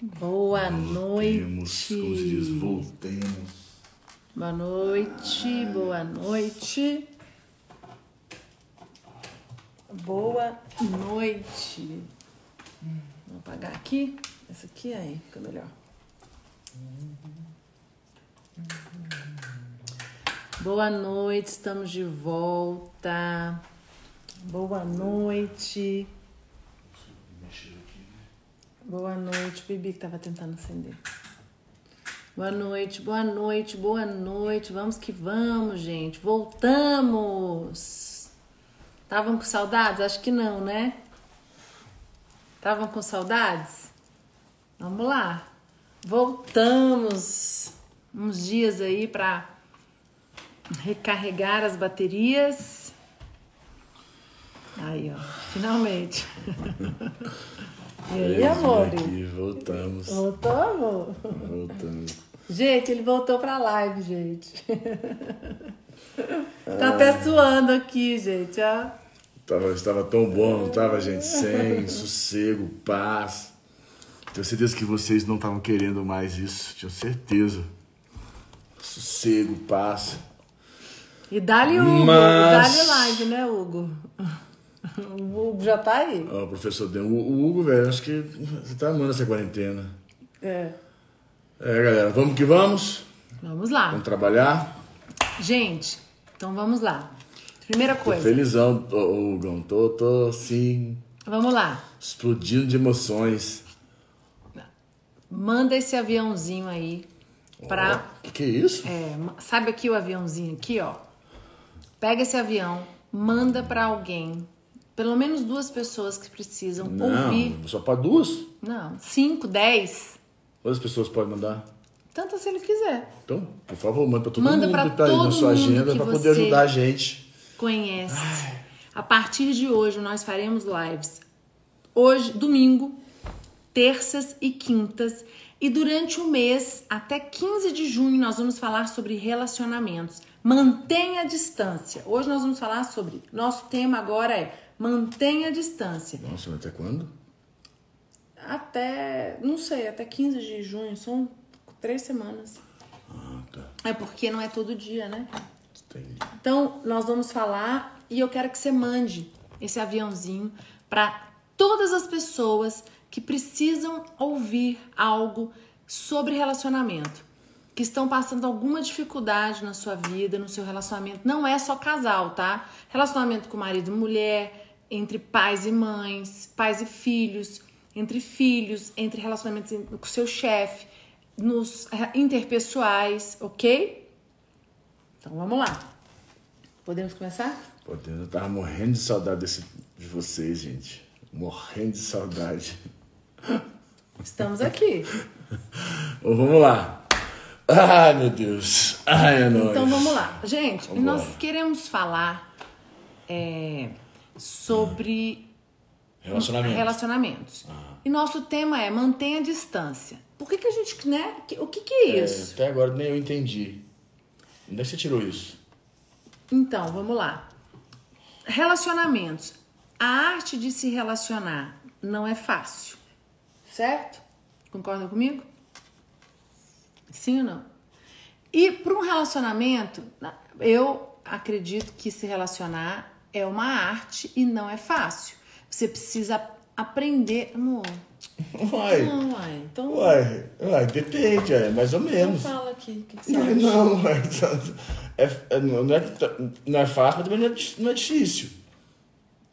Boa noite. Voltemos, como se diz, voltemos. Boa noite, boa noite. Boa noite. Vou apagar aqui. Essa aqui aí, fica melhor. Boa noite, estamos de volta. Boa noite. Boa noite, Bibi que tava tentando acender. Boa noite, boa noite, boa noite. Vamos que vamos, gente. Voltamos. Estavam com saudades? Acho que não, né? Estavam com saudades? Vamos lá. Voltamos. Uns dias aí para recarregar as baterias. Aí, ó, finalmente. E aí, amor? Aqui, voltamos. Voltou, amor? Voltamos. Gente, ele voltou pra live, gente. tá até suando aqui, gente, ó. Tava, estava tão bom, não tava, gente? Sem sossego, paz. Tenho certeza que vocês não estavam querendo mais isso. Tinha certeza. Sossego, paz. E dá-lhe Hugo, Mas- dá-lhe live, né, Hugo? O Hugo já tá aí. Ó, professor Dan, o, o Hugo, velho, acho que você tá amando essa quarentena. É. É, galera, vamos que vamos. Vamos lá. Vamos trabalhar. Gente, então vamos lá. Primeira Tô coisa, felizão, ô, ô, Hugão. Tô, tô, assim, vamos lá. explodindo de emoções. Manda esse aviãozinho aí pra Ó, que é isso? É, sabe aqui o aviãozinho aqui, ó? Pega esse avião, manda pra alguém, pelo menos duas pessoas que precisam ouvir. Não, só pra duas? Não, cinco, dez, Quantas pessoas podem mandar? tanto se ele quiser. Então, por favor, manda pra todo Manda mundo que tá aí na sua agenda você- poder ajudar a gente. Conhece. A partir de hoje nós faremos lives. Hoje, domingo, terças e quintas. E durante o mês, até 15 de junho, nós vamos falar sobre relacionamentos. Mantenha a distância. Hoje nós vamos falar sobre. Nosso tema agora é mantenha a distância. Nossa, mas até quando? Até, não sei, até 15 de junho, são três semanas. Ah, tá. É porque não é todo dia, né? Entendi. Então, nós vamos falar e eu quero que você mande esse aviãozinho para todas as pessoas que precisam ouvir algo sobre relacionamento, que estão passando alguma dificuldade na sua vida, no seu relacionamento. Não é só casal, tá? Relacionamento com marido e mulher, entre pais e mães, pais e filhos, entre filhos, entre relacionamentos com seu chefe, nos interpessoais, ok? Então vamos lá. Podemos começar? Pô, Deus, eu tava morrendo de saudade desse, de vocês, gente. Morrendo de saudade. Estamos aqui. Bom, vamos lá. Ai, meu Deus. Ai, é nóis. Então vamos lá. Gente, Vambora. nós queremos falar é, sobre Relacionamento. relacionamentos. E nosso tema é mantenha a distância. Por que, que a gente, né? O que, que é É, isso? até agora nem eu entendi. Onde é que você tirou isso? Então, vamos lá. Relacionamentos. A arte de se relacionar não é fácil. Certo? Concorda comigo? Sim ou não? E para um relacionamento, eu acredito que se relacionar é uma arte e não é fácil. Você precisa aprender. Amor, Uai. não, uai. Então, Uai, uai, depende, é mais ou então menos. fala aqui. O que, que você Não, acha? não, uai, é, é, não, é, não é fácil, mas também não é, não é difícil.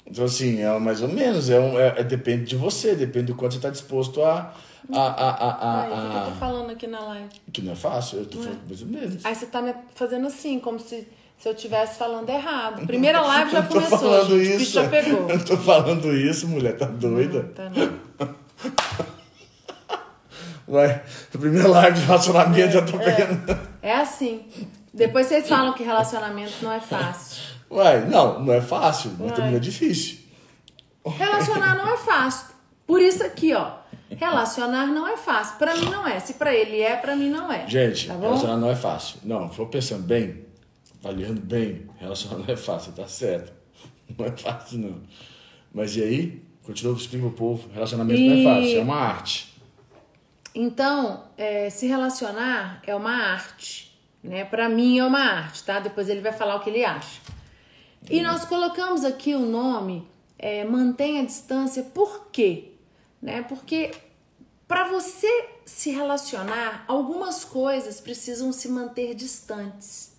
Então, assim, é mais ou menos, é, um, é, é- depende de você, depende do quanto você está disposto a. a, a, a, Uai, o que, eu a, tô a falando aqui na live? que não é fácil, eu tô falando mais ou menos. Aí você tá me fazendo assim, como se, se eu estivesse falando errado. Primeira live já começou, falando gente. O bicho isso. já pegou. Eu tô falando isso, mulher, tá doida? Tá, não. A primeira live de relacionamento já tô pegando. É assim. Depois vocês falam que relacionamento não é fácil. Uai, não, não é fácil, mas Uai. também é difícil. Relacionar não é fácil. Por isso aqui, ó. Relacionar não é fácil. Pra mim não é. Se pra ele é, pra mim não é. Gente, tá relacionar não é fácil. Não, for pensando bem, avaliando bem, relacionar não é fácil, tá certo. Não é fácil, não. Mas e aí? Continua, explica pro povo. Relacionamento não é E- fácil, é uma arte. Então, é, se relacionar é uma arte, né? Para mim é uma arte, tá? Depois ele vai falar o que ele acha. E nós colocamos aqui o nome é, mantenha a distância, por quê? Né? Porque para você se relacionar, algumas coisas precisam se manter distantes,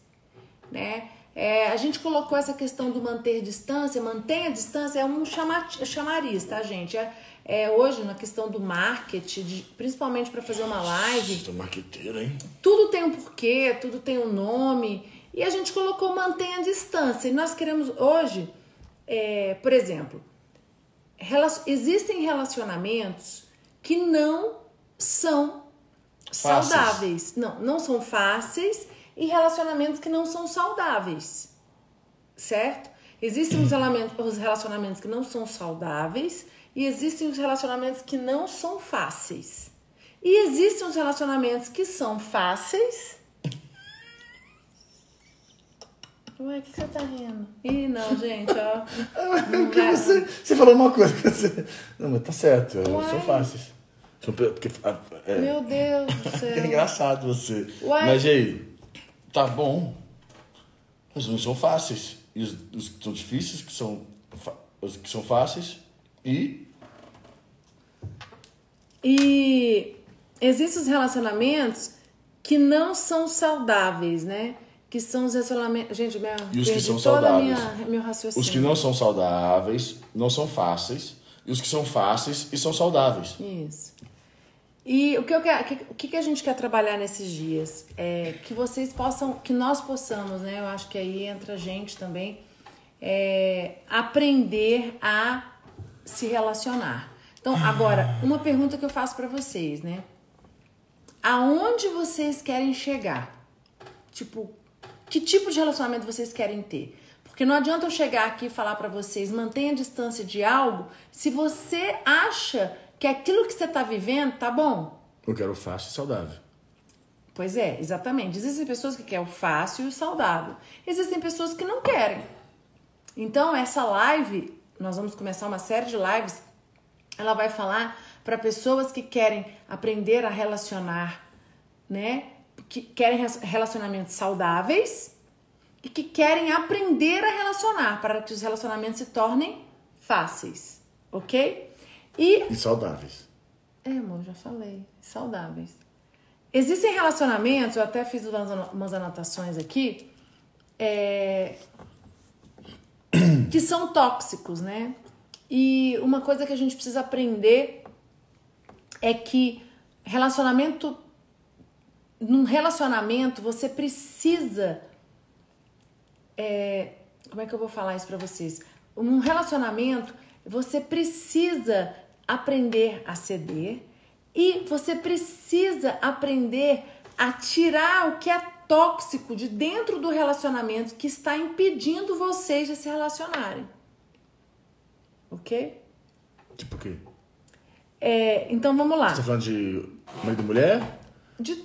né? É, a gente colocou essa questão do manter distância, mantenha a distância, é um chamariz, tá, gente? É, é, hoje, na questão do marketing, de, principalmente para fazer uma live. Marqueteira, hein? Tudo tem um porquê, tudo tem um nome. E a gente colocou mantenha a distância. E nós queremos hoje, é, por exemplo, existem relacionamentos que não são fáceis. saudáveis. Não, não são fáceis e relacionamentos que não são saudáveis. Certo? Existem os relacionamentos que não são saudáveis e existem os relacionamentos que não são fáceis. E existem os relacionamentos que são fáceis. Ué, o que, você tá rindo? Ih, não, gente, ó. Não você, você falou uma coisa que você. Não, mas tá certo, Uai. são fáceis. Porque, é, Meu Deus do céu. É engraçado você. Uai. Mas aí, tá bom. Mas não são fáceis. E os, os que são difíceis, que são, os que são fáceis, e e existem os relacionamentos que não são saudáveis, né? Que são os relacionamentos. Gente, minha, e os que são saudáveis. Minha, meu raciocínio. Os que não são saudáveis, não são fáceis. E os que são fáceis e são saudáveis. Isso. E o que, eu quero, o que a gente quer trabalhar nesses dias? É que vocês possam, que nós possamos, né? Eu acho que aí entra a gente também, é, aprender a se relacionar. Então, agora, uma pergunta que eu faço para vocês, né? Aonde vocês querem chegar? Tipo, que tipo de relacionamento vocês querem ter? Porque não adianta eu chegar aqui e falar para vocês, mantenha a distância de algo, se você acha que aquilo que você tá vivendo tá bom. Eu quero fácil e saudável. Pois é, exatamente. Existem pessoas que querem o fácil e o saudável. Existem pessoas que não querem. Então, essa live, nós vamos começar uma série de lives ela vai falar para pessoas que querem aprender a relacionar, né? Que querem relacionamentos saudáveis e que querem aprender a relacionar para que os relacionamentos se tornem fáceis, ok? E, e saudáveis. É, amor, já falei. Saudáveis. Existem relacionamentos, eu até fiz umas anotações aqui, é, que são tóxicos, né? E uma coisa que a gente precisa aprender é que relacionamento num relacionamento você precisa é, como é que eu vou falar isso para vocês? Num relacionamento você precisa aprender a ceder e você precisa aprender a tirar o que é tóxico de dentro do relacionamento que está impedindo vocês de se relacionarem. Ok? Tipo o quê? É, então vamos lá. Você tá falando de marido e mulher? De,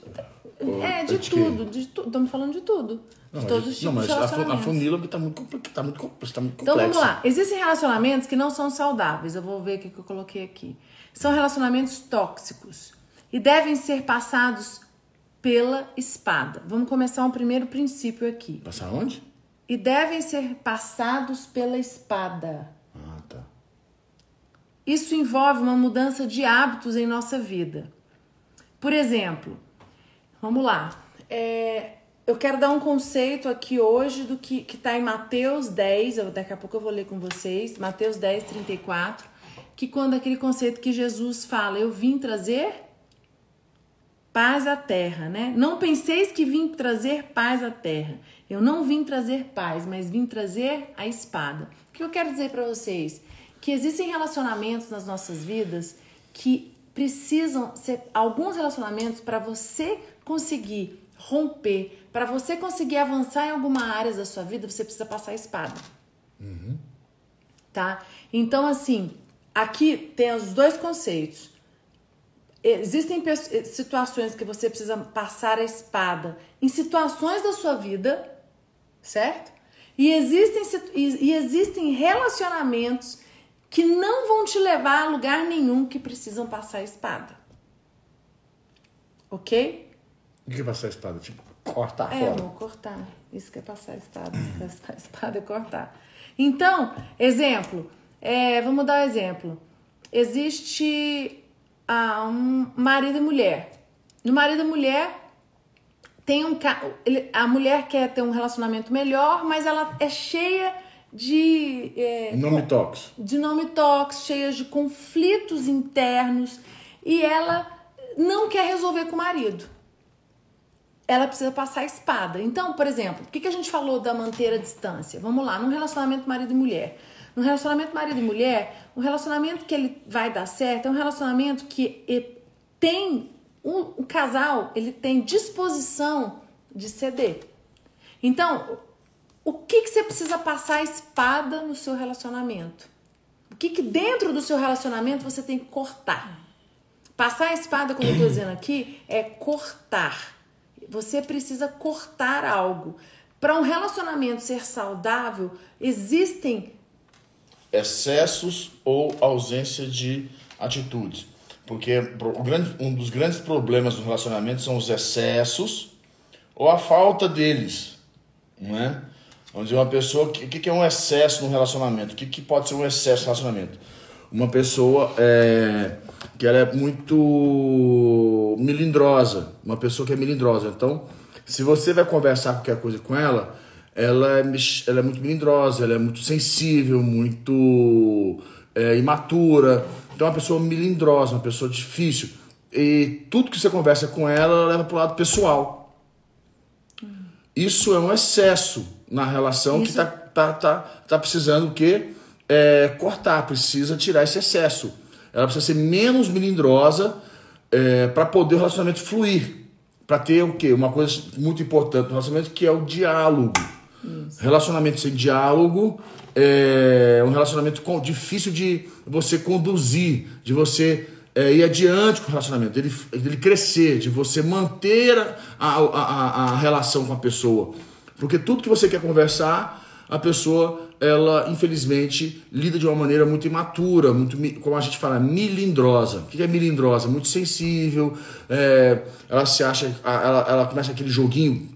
é, de, tudo. De tu, estamos falando de tudo. Não, de todos os tipos não, mas de relacionamentos. a funila que está muito, tá muito, tá muito Então vamos lá. Existem relacionamentos que não são saudáveis. Eu vou ver o que eu coloquei aqui. São relacionamentos tóxicos e devem ser passados pela espada. Vamos começar um primeiro princípio aqui. Passar onde? E devem ser passados pela espada. Isso envolve uma mudança de hábitos em nossa vida. Por exemplo, vamos lá. É, eu quero dar um conceito aqui hoje do que está em Mateus 10, eu, daqui a pouco eu vou ler com vocês, Mateus 10, 34, que quando aquele conceito que Jesus fala, eu vim trazer paz à terra, né? Não penseis que vim trazer paz à terra. Eu não vim trazer paz, mas vim trazer a espada. O que eu quero dizer para vocês? que existem relacionamentos nas nossas vidas que precisam ser alguns relacionamentos para você conseguir romper, para você conseguir avançar em alguma área da sua vida, você precisa passar a espada. Uhum. Tá? Então, assim, aqui tem os dois conceitos. Existem situações que você precisa passar a espada em situações da sua vida, certo? E existem, e existem relacionamentos que não vão te levar a lugar nenhum que precisam passar a espada. Ok? O que é passar a espada? Tipo, cortar É, fora. vou cortar. Isso que é passar a espada. Passar a espada é cortar. Então, exemplo. é, vamos dar um exemplo. Existe ah, um marido e mulher. No marido e mulher tem um a mulher quer ter um relacionamento melhor, mas ela é cheia de é, Nome tox. de nome tox, cheias de conflitos internos e ela não quer resolver com o marido. Ela precisa passar a espada. Então, por exemplo, por que, que a gente falou da manter a distância? Vamos lá, num relacionamento marido e mulher. No relacionamento marido e mulher, o relacionamento que ele vai dar certo é um relacionamento que tem um, o casal, ele tem disposição de ceder. Então, o que, que você precisa passar a espada no seu relacionamento? O que, que dentro do seu relacionamento você tem que cortar? Passar a espada, como eu estou dizendo aqui, é cortar. Você precisa cortar algo. Para um relacionamento ser saudável, existem excessos ou ausência de atitudes. Porque um dos grandes problemas do relacionamento são os excessos ou a falta deles. Não é? Vamos dizer, uma pessoa. O que que é um excesso no relacionamento? O que, que pode ser um excesso no relacionamento? Uma pessoa é, que ela é muito melindrosa. Uma pessoa que é melindrosa. Então, se você vai conversar qualquer coisa com ela, ela é, ela é muito melindrosa, ela é muito sensível, muito é, imatura. Então, é uma pessoa melindrosa, uma pessoa difícil. E tudo que você conversa com ela, ela leva pro lado pessoal. Isso é um excesso na relação que Isso- tá, tá, tá, tá precisando o quê? É, cortar, precisa tirar esse excesso. Ela precisa ser menos melindrosa para poder o relacionamento fluir. Para ter o quê? Uma coisa muito importante no relacionamento que é o diálogo. Relacionamento sem diálogo é um relacionamento com- difícil de você conduzir, de você é, ir adiante com o relacionamento, dele, dele crescer, de você manter a, a, a, a relação com a pessoa. Porque tudo que você quer conversar, a pessoa, ela infelizmente lida de uma maneira muito imatura, muito, como a gente fala, milindrosa. O que é milindrosa? Muito sensível, é, ela se acha, ela, ela começa aquele joguinho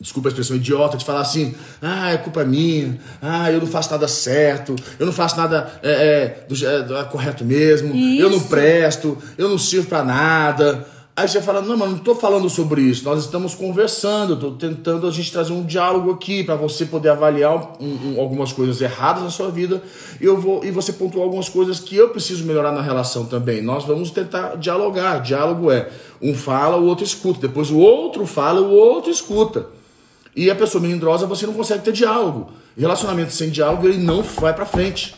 desculpa a expressão idiota, de falar assim, ah, é culpa minha, ah, eu não faço nada certo, eu não faço nada é, é, do, é, do- é correto mesmo, eu não Isso. presto, eu não sirvo pra nada. Aí você fala, não, mas não tô falando sobre isso, nós estamos conversando, tô tentando a gente trazer um diálogo aqui para você poder avaliar um- um- algumas coisas erradas na sua vida e, eu vou, e você pontuar algumas coisas que eu preciso melhorar na relação também. Nós vamos tentar dialogar. Diálogo é um fala, o outro escuta, depois o outro fala, o outro escuta. E a pessoa melindrosa, você não consegue ter diálogo. Relacionamento sem diálogo, ele não vai pra frente.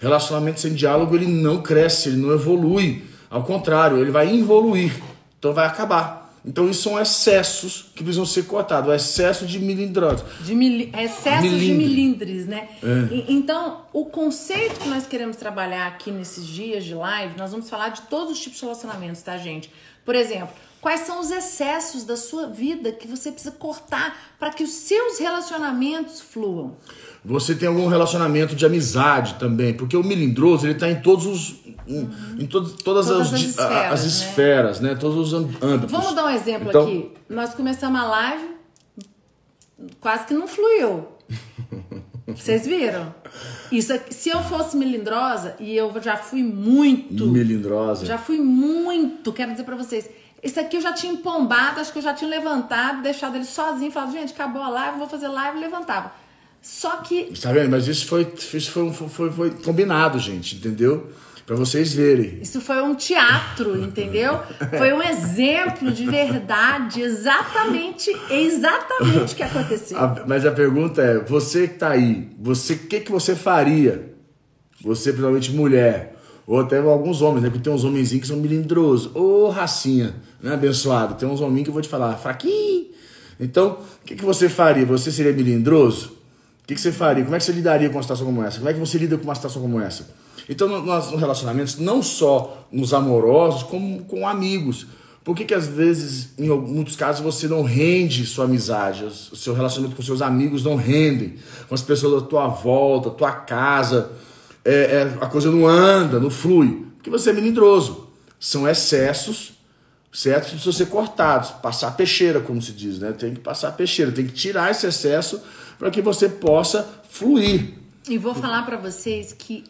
Relacionamento sem diálogo, ele não cresce, ele não evolui. Ao contrário, ele vai involuir. Então vai acabar. Então isso são excessos que precisam ser cortados. O excesso de melindrosa. de mili- excessos de Milindre. milindres, né? E- então, o conceito que nós queremos trabalhar aqui nesses dias de live, nós vamos falar de todos os tipos de relacionamentos, tá, gente? Por exemplo, quais são os excessos da sua vida que você precisa cortar para que os seus relacionamentos fluam? Você tem algum relacionamento de amizade também, porque o melindroso ele está em todos os, em, em todos- todas, Todas as, as esferas, as né? esferas, né? Todos os âmb- âmbitos. Vamos dar um exemplo Então- aqui. Nós começamos a live, quase que não fluiu. Vocês viram? Isso se eu fosse melindrosa, e eu já fui muito. Melindrosa. Já fui muito, quero dizer pra vocês. Esse aqui eu já tinha empombado, acho que eu já tinha levantado, deixado ele sozinho, falado, gente, acabou a live, vou fazer live, e levantava. Só que Tá vendo? Mas isso foi, isso foi, um- foi, foi combinado, gente, entendeu? Pra vocês verem. isso foi um teatro, entendeu? Foi um exemplo de verdade, exatamente, exatamente o que aconteceu. A- mas a pergunta é, você que tá aí, você, o que, que você faria? Você, principalmente mulher, ou até alguns homens, né? Porque tem uns homenzinhos que são melindrosos. Ô, racinha, né, abençoado? Tem uns hominhos que eu vou te falar, fraquinho. Então, o que, que você faria? Você seria melindroso? Que, que você faria? Como é que você lidaria com uma situação como essa? Como é que você lida com uma situação como essa? Então, nós, nos relacionamentos, não só nos amorosos, como com amigos. Por que, que às vezes, em muitos casos, você não rende sua amizade, o seu relacionamento com seus amigos não rendem, com as pessoas da tua volta, tua casa, é, é, a coisa não anda, não flui, porque você é melindroso. São excessos certo? Que precisam ser cortados, passar peixeira, como se diz, né? Tem que passar peixeira, tem que tirar esse excesso para que você possa fluir. E vou falar para vocês que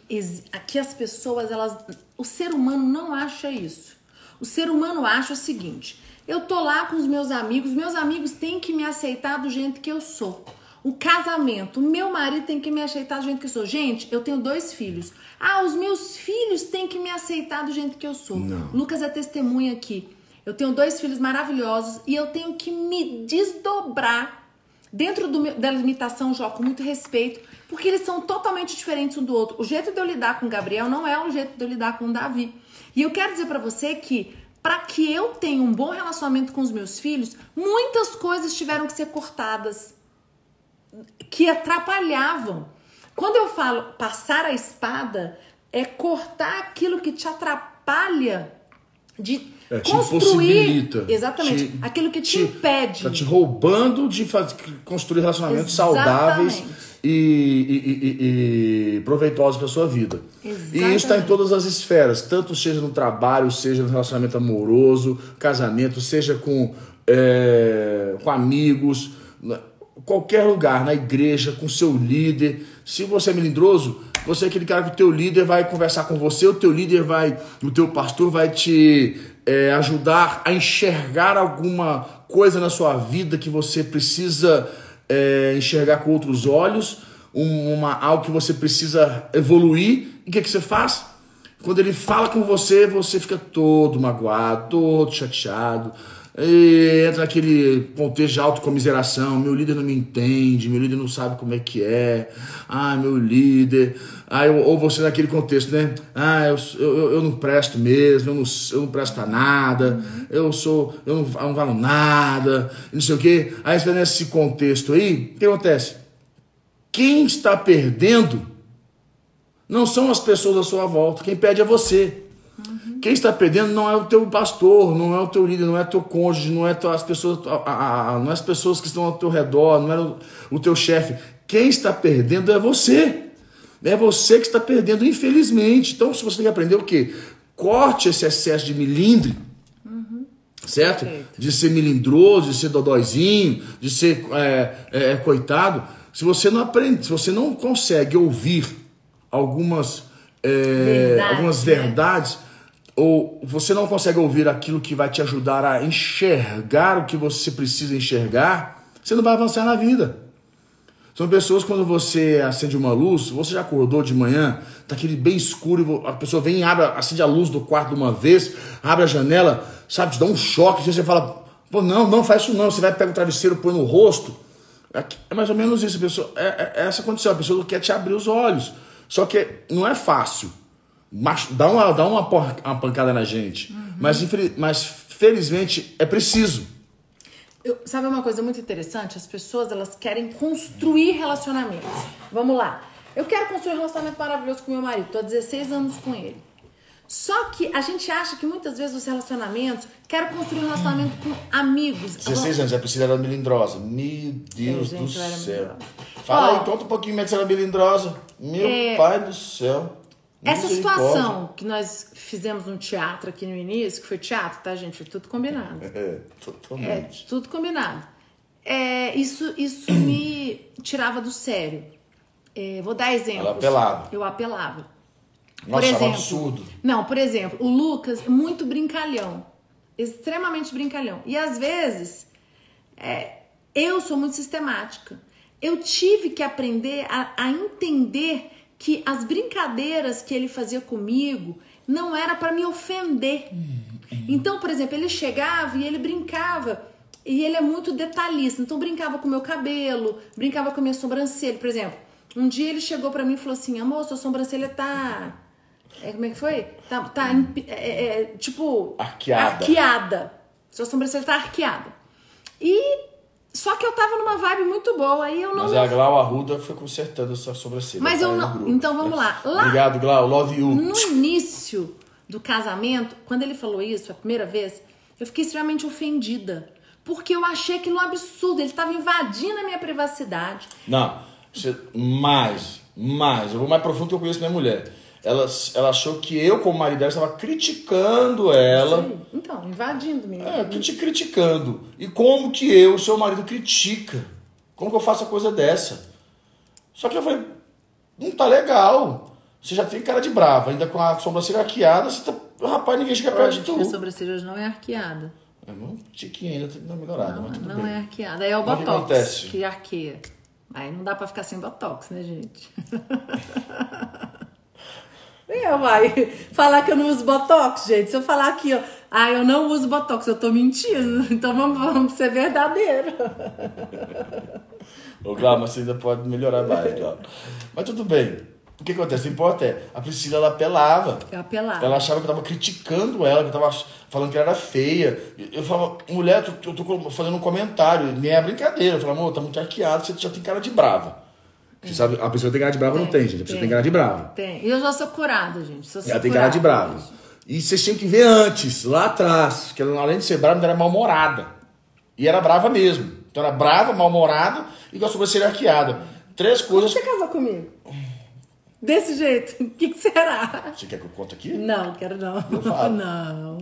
aqui as pessoas, elas, o ser humano não acha isso. O ser humano acha o seguinte: eu tô lá com os meus amigos, meus amigos têm que me aceitar do jeito que eu sou. O casamento, meu marido tem que me aceitar do jeito que eu sou. Gente, eu tenho dois filhos. Ah, os meus filhos têm que me aceitar do jeito que eu sou. Não. Lucas é testemunha aqui. Eu tenho dois filhos maravilhosos e eu tenho que me desdobrar dentro do, da limitação, Jó, com muito respeito, porque eles são totalmente diferentes um do outro. O jeito de eu lidar com Gabriel não é o jeito de eu lidar com Davi. E eu quero dizer para você que para que eu tenha um bom relacionamento com os meus filhos, muitas coisas tiveram que ser cortadas que atrapalhavam. Quando eu falo passar a espada, é cortar aquilo que te atrapalha de é, te construir. Exatamente. Te, aquilo que te, te, impede. Tá te roubando de fazer, construir relacionamentos Exatamente. saudáveis e, e, e, e, proveitosos para sua vida. Exatamente. E isso está em todas as esferas, tanto seja no trabalho, seja no relacionamento amoroso, casamento, seja com, é, com amigos qualquer lugar, na igreja, com seu líder. Se você é melindroso, você é aquele cara que o teu líder vai conversar com você, o teu líder vai, o teu pastor vai te é, ajudar a enxergar alguma coisa na sua vida que você precisa é, enxergar com outros olhos, uma, algo que você precisa evoluir. E o que, que você faz? Quando ele fala com você, você fica todo magoado, todo chateado e entra naquele contexto de autocomiseração, meu líder não me entende, meu líder não sabe como é que é, ah, meu líder, ah, eu, ou você naquele contexto, né? Ah, eu, eu, eu não presto mesmo, eu não, eu não presto pra nada, eu sou, eu não, eu não valo nada, não sei o quê. Aí você vai nesse contexto aí, o que acontece? Quem está perdendo não são as pessoas à sua volta, quem perde é você. Quem está perdendo não é o teu pastor, não é o teu líder, não é teu cônjuge, não é as pessoas, não é as pessoas que estão ao teu redor, não é o, o teu chefe. Quem está perdendo é você. É você que está perdendo, infelizmente. Então, se você tem que aprender o quê? Corte esse excesso de milindre, uhum. certo? Perfeito. De ser milindroso, de ser dodóizinho, de ser é, é, coitado. Se você não aprende, se você não consegue ouvir algumas, é, algumas né? Ou você não consegue ouvir aquilo que vai te ajudar a enxergar o que você precisa enxergar, você não vai avançar na vida. São pessoas quando você acende uma luz, você já acordou de manhã, tá aquele bem escuro, a pessoa vem e abre, acende a luz do quarto de uma vez, abre a janela, sabe, te dá um choque, você fala, pô, não, não faz isso não, você vai pegar o travesseiro, põe no rosto. É mais ou menos isso, pessoa, é, é, é essa condição, a pessoa quer te abrir os olhos. Só que não é fácil dá uma, dá uma, uma pancada na gente. Uhum. Mas, mas felizmente é preciso. Eu, sabe uma coisa muito interessante? As pessoas elas querem construir relacionamentos. Vamos lá. Eu quero construir um relacionamento maravilhoso com meu marido. Tô há 16 anos com ele. Só que a gente acha que muitas vezes os relacionamentos quero construir um relacionamento com amigos. 16 anos, é Priscila era melindrosa. Meu Deus do céu. Fala Ó, aí, conta um pouquinho como é que você era melindrosa. Meu é... pai do céu. Essa situação que nós fizemos no teatro aqui no início, que foi teatro, tá, gente? Foi tudo combinado. É, totalmente. É, tudo combinado. É, isso, isso me tirava do sério. É, vou dar exemplos. Ela apelava. Eu apelava. Nossa, por exemplo, absurdo. Não, por exemplo, o Lucas, muito brincalhão. Extremamente brincalhão. E às vezes, é, eu sou muito sistemática. Eu tive que aprender a, a entender que as brincadeiras que ele fazia comigo não era para me ofender. Então, por exemplo, ele chegava e ele brincava e ele é muito detalhista. Então, brincava com o meu cabelo, brincava com a minha sobrancelha, por exemplo. Um dia ele chegou para mim e falou assim: "Amor, sua sobrancelha tá é, como é que foi? Tá, tá é, é, é, tipo arqueada. arqueada. Sua sobrancelha tá arqueada. E só que eu tava numa vibe muito boa, aí eu não. Mas a Glau Arruda foi consertando essa sobrancelha. Mas eu não. Então vamos lá. lá. Obrigado, Glau. Love you. No início do casamento, quando ele falou isso a primeira vez, eu fiquei extremamente ofendida. Porque eu achei aquilo um absurdo. Ele estava invadindo a minha privacidade. Não, mais, mais. Eu vou mais profundo que eu conheço minha mulher. Ela, ela achou que eu, como marido dela, estava criticando ela. Sim. Então, invadindo me É, te criticando. E como que eu, seu marido, critica? Como que eu faço a coisa dessa? Só que eu falei, não tá legal. Você já tem cara de brava, ainda com a sobrancelha arqueada, você tá... rapaz, ninguém chega perto de tu. sobrancelha hoje não é arqueada. É um tiquinho ainda, tá dando melhorada, Não, mas tudo não bem. é arqueada. Aí é o Mas que botox acontece? que arqueia. Aí não dá pra ficar sem botox, né, gente? Eu, vai falar que eu não uso botox, gente. Se eu falar aqui, ó, ah, eu não uso botox, eu tô mentindo. Então vamos, vamos ser verdadeiro. Ô, Cláudio, mas você ainda pode melhorar mais. Mas tudo bem. O que acontece? O importa é, a Priscila, ela apelava. Eu apelava. Ela achava que eu tava criticando ela, que eu tava falando que ela era feia. Eu falava, mulher, eu tô, eu tô fazendo um comentário, nem é brincadeira. Eu falava, amor, tá muito arqueado, você já tem cara de brava. Você sabe, a pessoa tem cara de brava, não tem, gente. A pessoa tem cara de brava. Tem. E eu já sou curada, gente. Sou Ela tem cara de brava. E vocês tinham que ver antes, lá atrás, que ela, além de ser brava, era mal-humorada. E era brava mesmo. Então era brava, mal-humorada e com a sobrancelha arqueada. Três coisas. Você casou comigo? Desse jeito? O que, que será? Você quer que eu conte aqui? Não, quero não. Eu falo. Não.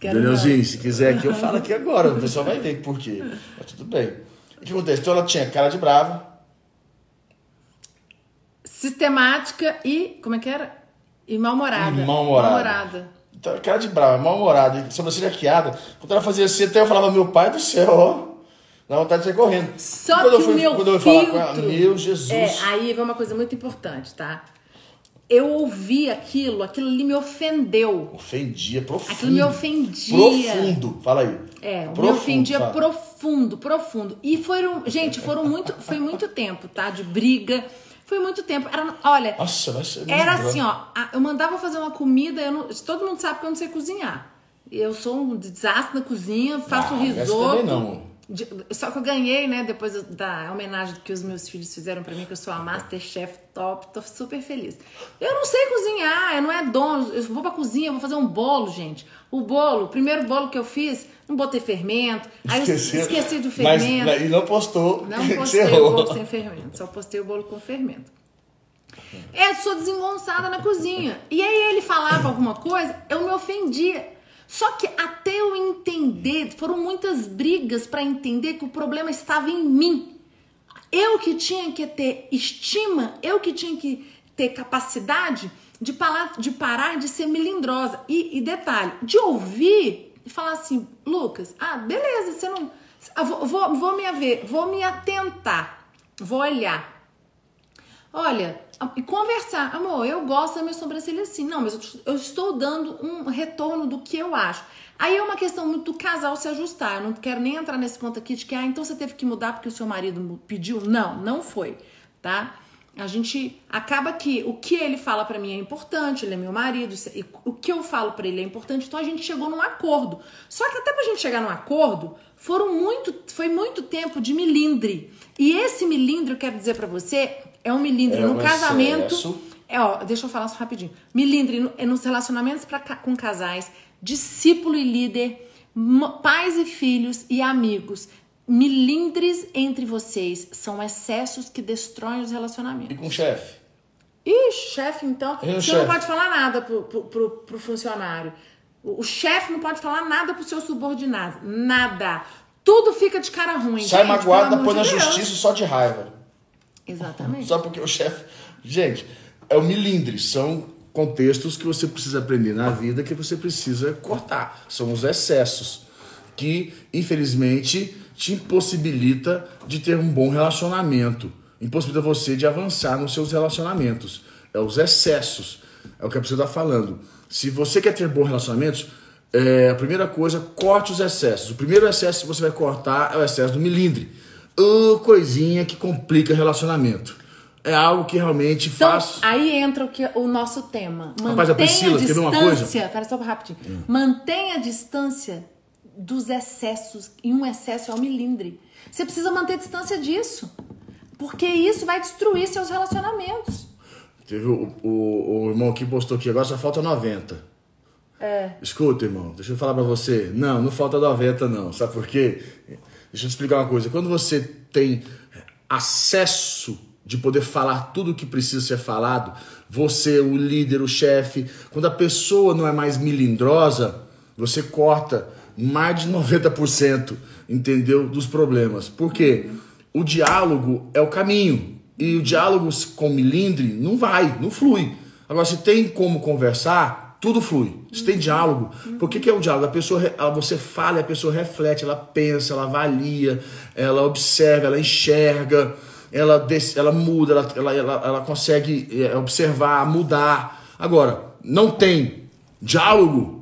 Quero Danielzinho, se quiser aqui, eu falo aqui agora. O pessoal vai ver por quê. Mas tudo bem. O que acontece? Então ela tinha cara de brava. Sistemática e. Como é que era? E mal-humorada. Mal-humorada. Mal-humorada. Então, cara de brava, mal-humorada, e sobrancelha arqueada. Quando ela fazia assim, até eu falava, meu pai do céu, ó. Dá vontade de sair correndo. Só quando que eu fui, meu quando eu filtro... falar com ela, meu Jesus. É, aí vem uma coisa muito importante, tá? Eu ouvi aquilo, aquilo ali me ofendeu. Ofendia, profundo. Aquilo me ofendia. Profundo. Fala aí. É, me Profundo, ofendia fala. profundo, profundo. E foram, gente, foram muito, foi muito tempo, tá? De briga. Foi muito tempo. Era, olha, Nossa, ser. Era assim, ó. Eu mandava fazer uma comida, eu não, todo mundo sabe que eu não sei cozinhar. Eu sou um desastre na cozinha, faço Ah, essa risoto. também não. De- só que eu ganhei, né, depois da homenagem que os meus filhos fizeram pra mim, que eu sou a Masterchef top, tô super feliz. Eu não sei cozinhar, eu não é dono, eu vou pra cozinha, eu vou fazer um bolo, gente. O bolo, o primeiro bolo que eu fiz, não botei fermento, aí eu Esqueceu. esqueci do Mas, fermento. e não postou. Não postei o bolo sem fermento, só postei o bolo com fermento. É, sou desengonçada na cozinha. E aí ele falava alguma coisa, eu me ofendia. Só que até eu entender, foram muitas brigas para entender que o problema estava em mim. Eu que tinha que ter estima, eu que tinha que ter capacidade de parar de, parar de ser melindrosa. E, e detalhe, de ouvir e falar assim, Lucas, ah, beleza, você não. vou, vou, vou me ver, vou me atentar, vou olhar. Olha, e conversar, amor, eu gosto da minha sobrancelha assim. Não, mas eu, estou dando um retorno do que eu acho. Aí é uma questão muito do casal se ajustar. Eu não quero nem entrar nesse ponto aqui de que, ah, então você teve que mudar porque o seu marido pediu. Não, não foi, tá? A gente acaba que o que ele fala pra mim é importante, ele é meu marido, o que eu falo pra ele é importante, então a gente chegou num acordo. Só que até pra gente chegar num acordo, foram muito, foi muito tempo de milindre. E esse milindre, eu quero dizer pra você, é um milindre É no um casamento. excesso. É, ó, deixa eu falar só rapidinho. Milindre no- é nos relacionamentos pra, com casais, discípulo e líder, pais e filhos e amigos. Milindres entre vocês são excessos que destroem os E relacionamentos. com o chefe? Ixi, chefe, então. E o Você não chefe? pode falar nada pro, pro, pro, pro funcionário. O, o chefe não pode falar nada pro seu subordinado. Nada. Tudo fica de cara ruim. Sai gente, magoado, põe na de Deus. justiça só de raiva. Exatamente. Só porque o chefe. Gente, é o milindre. São contextos que você precisa aprender na vida que você precisa cortar. São os excessos que, infelizmente, te impossibilita de ter um bom relacionamento. Impossibilita você de avançar nos seus relacionamentos. É os excessos. É o que a pessoa está falando. Se você quer ter bons relacionamentos, é, a primeira coisa, corte os excessos. O primeiro excesso que você vai cortar é o excesso do milindre. Ô, coisinha que complica relacionamento. É algo que realmente Então, faz. aí entra o, que, o nosso tema. Mantenha Rapaz, a Priscila, a distância. uma coisa? Hum. Pera só rapidinho. Mantenha a distância dos excessos. E um excesso é o milindre. Você precisa manter a distância disso. Porque isso vai destruir seus relacionamentos. Teve o, o, o irmão que postou aqui, agora só falta 90. É. Escuta, irmão, deixa eu falar pra você. Não, não falta 90, não. Sabe por quê? Deixa eu explicar uma coisa. Quando você tem acesso de poder falar tudo o que precisa ser falado. Você, o líder, o chefe. Quando a pessoa não é mais melindrosa, você corta mais de 90%, entendeu? Dos problemas. Por quê? O diálogo é o caminho. E o diálogo com milindre não vai, não flui. Agora, se tem como conversar, tudo flui. Se tem diálogo, por que, que é o diálogo? A pessoa, você fala a pessoa reflete, ela pensa, ela avalia, ela observa, ela enxerga, ela, ela muda, ela, ela, ela, ela consegue é, observar, mudar. Agora, não tem diálogo,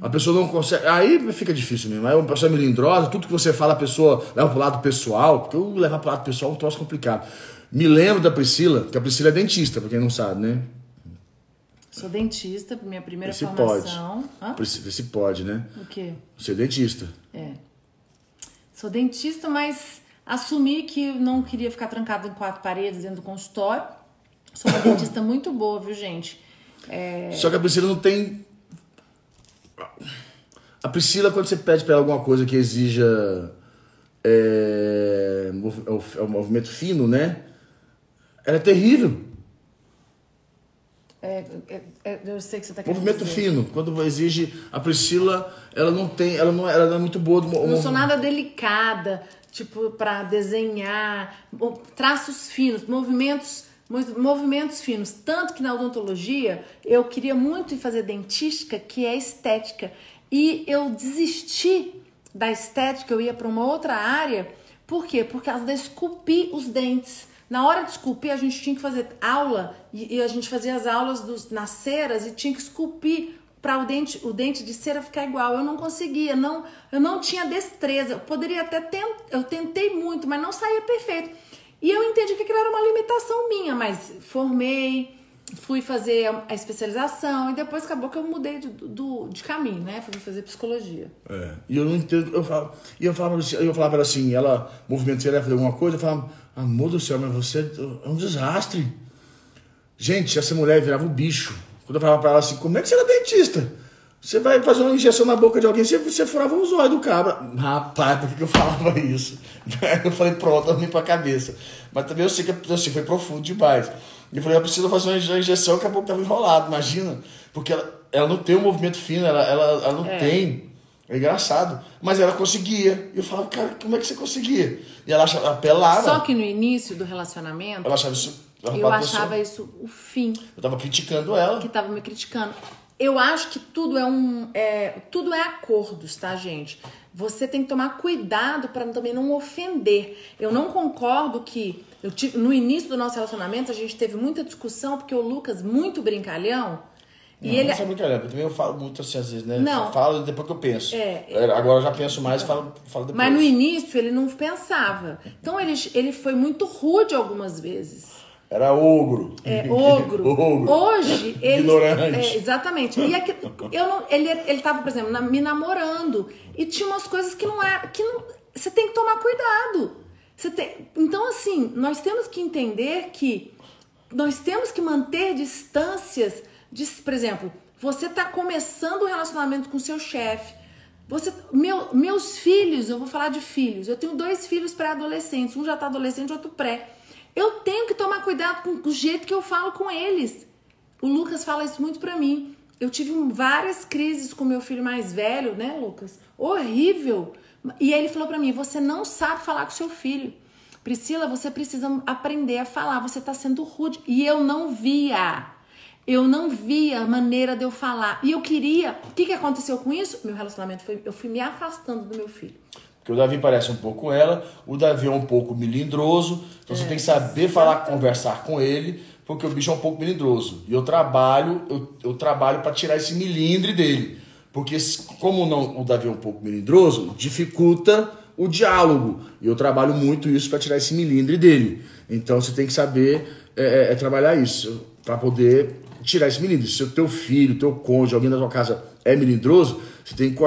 a pessoa não consegue. Aí fica difícil mesmo. Aí uma pessoa é melindrosa, tudo que você fala, a pessoa leva pro lado pessoal, porque eu levar pro lado pessoal é um troço complicado. Me lembro da Priscila, que a Priscila é dentista, pra quem não sabe, né? Sou dentista, minha primeira se formação. Pode. Hã? Vê se pode, né? O quê? Ser dentista. É. Sou dentista, mas assumi que não queria ficar trancado em quatro paredes dentro do consultório. Sou uma dentista muito boa, viu, gente? É... Só que a Priscila não tem a Priscila, quando você pede para ela alguma coisa que exija é, é um movimento fino, né? Ela é terrível. É, é, é, eu sei que você tá Movimento dizer. fino. Quando exige. A Priscila, ela não tem. Ela não, ela não é muito boa do Não sou nada delicada, tipo, para desenhar. Traços finos, movimentos movimentos finos. Tanto que na odontologia eu queria muito fazer dentística, que é estética. E eu desisti da estética, eu ia para uma outra área. Por quê? Por causa de esculpir os dentes. Na hora de esculpir, a gente tinha que fazer aula e, e a gente fazia as aulas dos, nas ceras e tinha que esculpir para o dente, o dente de cera ficar igual. Eu não conseguia, não, eu não tinha destreza. Eu poderia até tent, eu tentei muito, mas não saía perfeito. E eu entendi que aquilo era uma limitação minha, mas formei, fui fazer a especialização e depois acabou que eu mudei de, do, de caminho, né? Fui fazer psicologia. É. E eu não entendo, eu falo, e eu falava eu falava assim, ela, movimento ela fazer alguma coisa, eu falava, amor do céu, mas você é um desastre. Gente, essa mulher virava um bicho. Quando eu falava pra ela assim, como é que você era dentista? Você vai fazer uma injeção na boca de alguém, você, você furava os olhos do cabra. Rapaz, por que, que eu falava isso? Eu falei, pronto, eu para a cabeça. Mas também eu sei que assim, foi profundo demais. E eu falei, eu preciso fazer uma injeção, que tava enrolado, imagina. Porque ela, ela não tem um movimento fino, ela, ela, ela não é. tem. É engraçado. Mas ela conseguia. E eu falava, cara, como é que você conseguia? E ela achava, apelava. Só que no início do relacionamento. Ela achava isso. Eu achava isso o fim. Eu tava criticando ela. Que tava me criticando. Eu acho que tudo é um. É, tudo é acordos, tá, gente? Você tem que tomar cuidado para também não ofender. Eu não concordo que. Eu tive, no início do nosso relacionamento, a gente teve muita discussão, porque o Lucas, muito brincalhão. Não, e ele... não é brincadeira, eu também eu falo muito assim às vezes, né? Não. Falo depois que eu penso. É, Agora eu já penso mais e falo, falo depois. Mas no início ele não pensava. Então ele, ele foi muito rude algumas vezes. Era ogro. É, ogro. ogro. Hoje, ele. Ignorante. É, exatamente. E aqui, eu não, ele, ele tava, por exemplo, na, me namorando. E tinha umas coisas que não é. Que não, você tem que tomar cuidado. Você tem, então, assim, nós temos que entender que nós temos que manter distâncias. De, por exemplo, você está começando um relacionamento com seu chefe. Você, meu, meus filhos, eu vou falar de filhos. Eu tenho dois filhos pré-adolescentes. Um já está adolescente, outro pré. Eu tenho que tomar cuidado com o jeito que eu falo com eles. O Lucas fala isso muito pra mim. Eu tive várias crises com meu filho mais velho, né, Lucas? Horrível. E ele falou pra mim: você não sabe falar com seu filho. Priscila, você precisa aprender a falar. Você tá sendo rude. E eu não via. Eu não via a maneira de eu falar. E eu queria. O que, que aconteceu com isso? Meu relacionamento foi. Eu fui me afastando do meu filho. Porque o Davi parece um pouco ela, o Davi é um pouco melindroso, então é, você tem que saber falar, conversar com ele, porque o bicho é um pouco melindroso. E eu trabalho, eu, eu trabalho para tirar esse milindre dele. Porque como não, o Davi é um pouco melindroso, dificulta o diálogo. E eu trabalho muito isso para tirar esse milindre dele. Então você tem que saber é, é, é trabalhar isso para poder tirar esse milindre. Se o teu filho, teu cônjuge, alguém da tua casa é melindroso, você tem que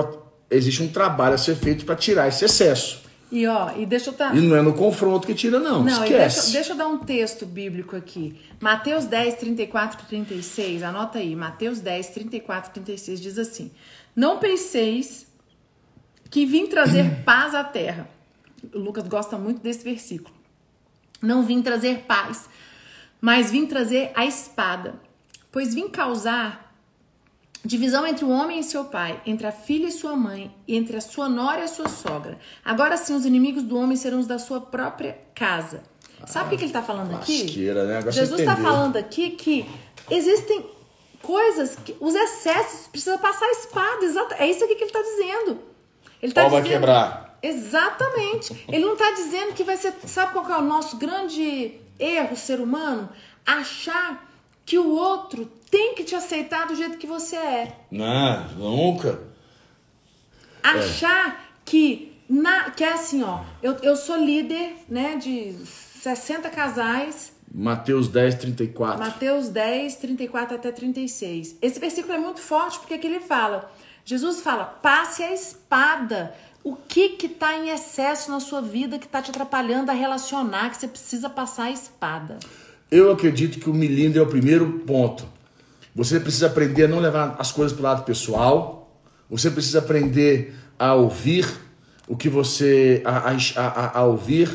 existe um trabalho a ser feito para tirar esse excesso. E ó, e deixa eu tá... E não é no confronto que tira, não. Não, Esquece. Deixa, deixa, eu dar um texto bíblico aqui. Mateus 10, 34 e 36. Anota aí. Mateus 10, 34 e 36 diz assim: Não penseis que vim trazer paz à terra. O Lucas gosta muito desse versículo. Não vim trazer paz, mas vim trazer a espada. Pois vim causar divisão entre o homem e seu pai, entre a filha e sua mãe, e entre a sua nora e a sua sogra. Agora sim, os inimigos do homem serão os da sua própria casa. Sabe o que, que ele está falando aqui? Né? Agora Jesus está falando aqui que existem coisas que os excessos precisa passar a espada. Exato. É isso aqui que ele está dizendo. Ele tá Pau vai dizendo- quebrar. Exatamente. Ele não está dizendo que vai ser. Sabe qual é o nosso grande erro, ser humano? Achar que o outro tem que te aceitar do jeito que você é. Não, nunca. Achar que. Na, que é assim, ó. Eu, eu sou líder, né, de 60 casais. Mateus 10, 34. Mateus 10, 34 até 36. Esse versículo é muito forte porque aqui ele fala, Jesus fala, passe a espada. O que que tá em excesso na sua vida que tá te atrapalhando a relacionar, que você precisa passar a espada? Eu acredito que o milímetro é o primeiro ponto. Você precisa aprender a não levar as coisas para o lado pessoal. Você precisa aprender a ouvir o que você. a, a, a, ouvir.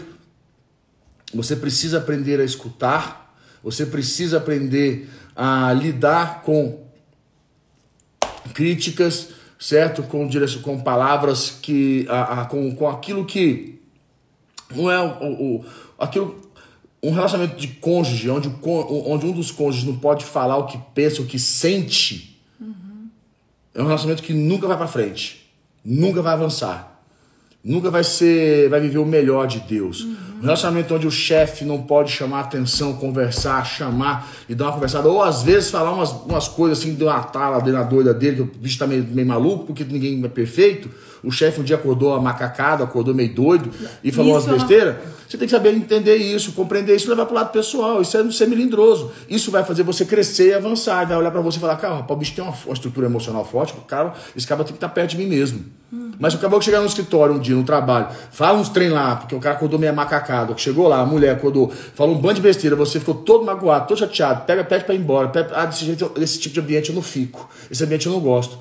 Você precisa aprender a escutar. Você precisa aprender a lidar com críticas, certo? Com, com palavras que. A, a- com, com aquilo que não é o- o- aquilo um relacionamento de cônjuge onde, o onde um dos cônjuges não pode falar o que pensa, o que sente, é um relacionamento que nunca vai para frente, nunca vai avançar. Nunca vai ser, vai viver o melhor de Deus. Um relacionamento onde o chefe não pode chamar atenção, conversar, chamar e dar uma conversada, ou às vezes falar umas, umas coisas assim, de uma tala dele na doida dele, que o bicho tá meio, meio maluco, porque ninguém é perfeito. O chefe um dia acordou macacado, acordou meio doido e falou Isso umas é uma- besteiras. Você tem que saber entender isso, compreender isso, e levar pro lado pessoal. Isso é não ser melindroso. Isso vai fazer você crescer e avançar. Vai olhar pra você e falar, cara, rapaz, o bicho tem uma, uma estrutura emocional forte, o cara, esse cara tem que estar perto de mim mesmo. Mas acabou que chegar no escritório um dia, no trabalho, fala uns trem lá, porque o cara acordou meio macacado. Chegou lá, a mulher acordou, falou um bando de besteira, você ficou todo magoado, todo chateado, pega, pede pra ir embora. Pede, ah, desse, jeito, desse tipo de ambiente eu não fico. Esse ambiente eu não gosto.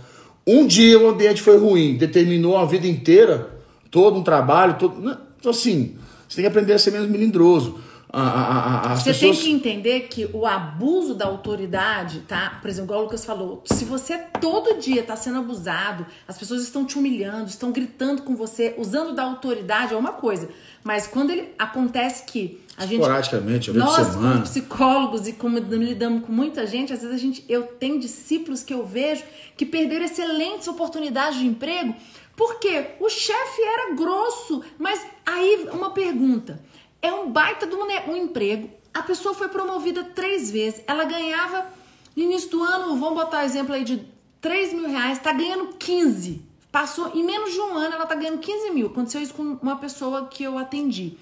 Um dia o ambiente foi ruim, determinou a vida inteira, todo um trabalho, todo. né? Então, assim, você tem que aprender a ser menos melindroso. A, a, a, Você pessoas... tem que entender que o abuso da autoridade, tá? Por exemplo, igual o Lucas falou, se você todo dia tá sendo abusado, as pessoas estão te humilhando, estão gritando com você, usando da autoridade é uma coisa. Mas quando ele acontece que a gente Esporadicamente, nós semana. como psicólogos e como lidamos com muita gente, às vezes a gente eu tenho discípulos que eu vejo que perderam excelentes oportunidades de emprego porque o chefe era grosso, mas aí uma pergunta, é um baita de um, emprego, a pessoa foi promovida três vezes, ela ganhava no início do ano, vamos botar exemplo aí de 3 mil reais, tá ganhando 15. Passou em menos de um ano, ela tá ganhando 15 mil. Aconteceu isso com uma pessoa que eu atendi.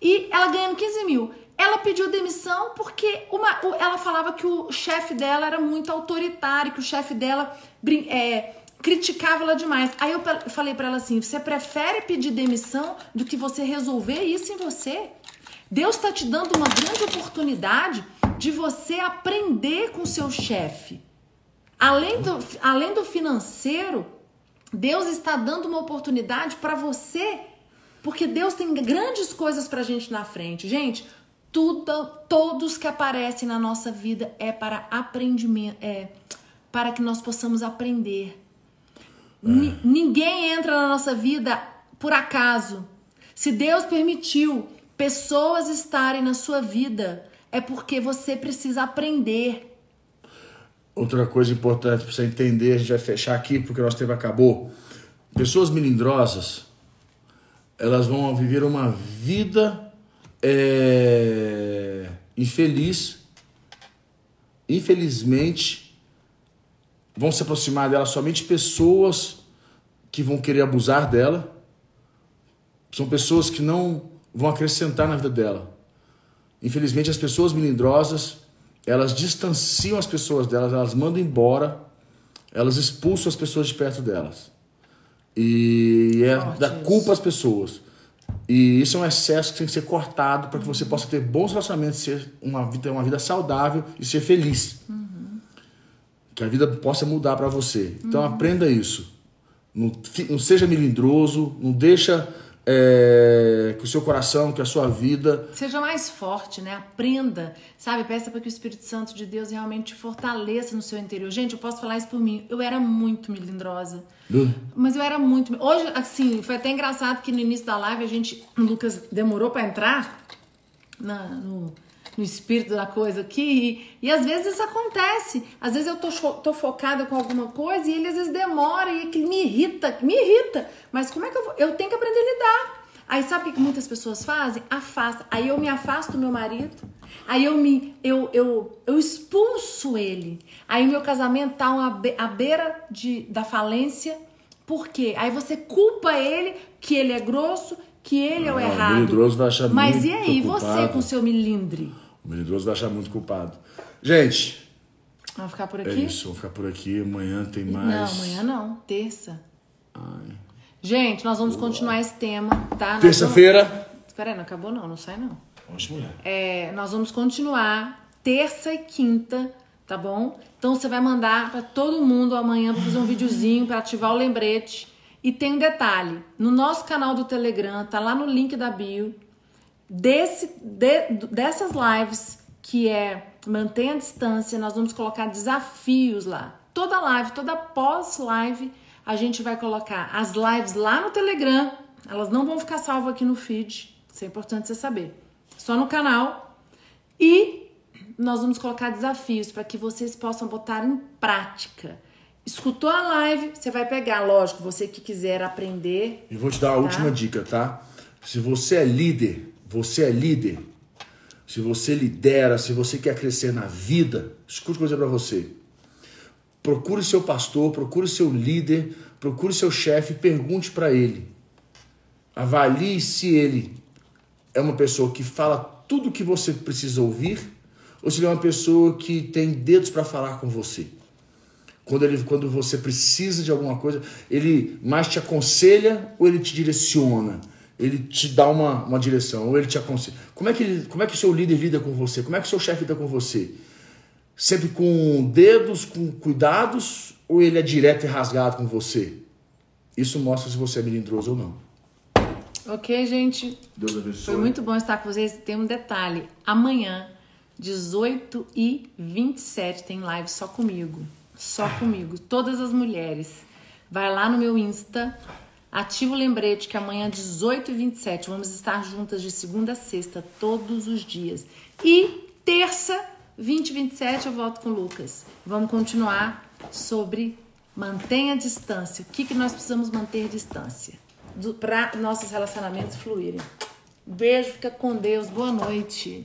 E ela ganhando 15 mil. Ela pediu demissão porque uma, o- ela falava que o chefe dela era muito autoritário, que o chefe dela é, criticava ela demais. Aí eu falei pra ela assim: você prefere pedir demissão do que você resolver isso em você? Deus está te dando uma grande oportunidade de você aprender com seu chefe. Além do, além do financeiro, Deus está dando uma oportunidade para você, porque Deus tem grandes coisas para gente na frente. Gente, tudo, todos que aparecem na nossa vida é para aprendimento, é para que nós possamos aprender. Ni- ninguém entra na nossa vida por acaso. Se Deus permitiu pessoas estarem na sua vida, é porque você precisa aprender. Outra coisa importante para você entender, a gente vai fechar aqui porque o nosso tempo acabou. Pessoas melindrosas, elas vão viver uma vida é, infeliz. Infelizmente, vão se aproximar dela somente pessoas que vão querer abusar dela. São pessoas que não vão acrescentar na vida dela. Infelizmente, as pessoas melindrosas, elas distanciam as pessoas delas, elas mandam embora, elas expulsam as pessoas de perto delas. E é da culpa às pessoas. E isso é um excesso que tem que ser cortado para que você possa ter bons relacionamentos, ser uma vida, uma vida saudável e ser feliz. Que a vida possa mudar para você. Então aprenda isso. Não, não seja melindroso, não deixa é, que o seu coração, que a sua vida. Seja mais forte, né? Aprenda, sabe? Peça para que o Espírito Santo de Deus realmente te fortaleça no seu interior. Gente, eu posso falar isso por mim. Eu era muito melindrosa. Mas eu era muito. Hoje, assim, foi até engraçado que no início da live a gente. O Lucas demorou para entrar na, no, no espírito da coisa aqui. E, e, às vezes isso acontece. Às vezes eu tô, tô focada com alguma coisa e ele às vezes demora e que me irrita, me irrita. Mas como é que eu vou? Eu tenho que aprender a lidar. Aí sabe o que muitas pessoas fazem? Afasta. Aí eu me afasto do meu marido. Aí eu me eu, eu, eu expulso ele. Aí o meu casamento tá uma, à beira de, da falência. Por quê? Aí você culpa ele que ele é grosso, que ele é o errado. O melindroso vai achar Mas e aí, culpado. você com seu milindre? O melindroso vai achar muito culpado. Gente. Vamos ficar por aqui? É isso, vamos ficar por aqui. Amanhã tem mais. Não, amanhã não. Terça. Ai. Gente, nós vamos continuar esse tema, tá? Terça-feira. Vamos... Espera aí, não acabou não, não sai não. Oxe, mulher. É, nós vamos continuar terça e quinta, tá bom? Então você vai mandar para todo mundo amanhã pra fazer um videozinho para ativar o lembrete. E tem um detalhe, no nosso canal do Telegram, tá lá no link da bio, desse, de, dessas lives que é mantenha a distância, nós vamos colocar desafios lá. Toda live, toda pós-live, a gente vai colocar as lives lá no Telegram. Elas não vão ficar salvas aqui no feed. Isso é importante você saber. Só no canal. E nós vamos colocar desafios para que vocês possam botar em prática. Escutou a live, você vai pegar, lógico, você que quiser aprender. E vou te dar a tá? última dica, tá? Se você é líder, você é líder. Se você lidera, se você quer crescer na vida, escute coisa para você. Procure seu pastor, procure seu líder, procure seu chefe, pergunte para ele. Avalie se ele é uma pessoa que fala tudo o que você precisa ouvir ou se ele é uma pessoa que tem dedos para falar com você. Quando, ele, quando você precisa de alguma coisa, ele mais te aconselha ou ele te direciona? Ele te dá uma, uma direção, ou ele te aconselha. Como é, que ele, como é que o seu líder lida com você? Como é que o seu chefe lida com você? Sempre com dedos, com cuidados, ou ele é direto e rasgado com você? Isso mostra se você é melindroso ou não. Ok, gente. Deus abençoe. Foi muito bom estar com vocês. Tem um detalhe. Amanhã, 18 e 27, tem live só comigo. Só comigo. Todas as mulheres. Vai lá no meu Insta, Ativa o lembrete que amanhã, 18 e 27, vamos estar juntas de segunda a sexta, todos os dias. E terça, 20 e 27, eu volto com o Lucas. Vamos continuar sobre mantenha a distância. O que, que nós precisamos manter distância para nossos relacionamentos fluírem. Beijo, fica com Deus. Boa noite.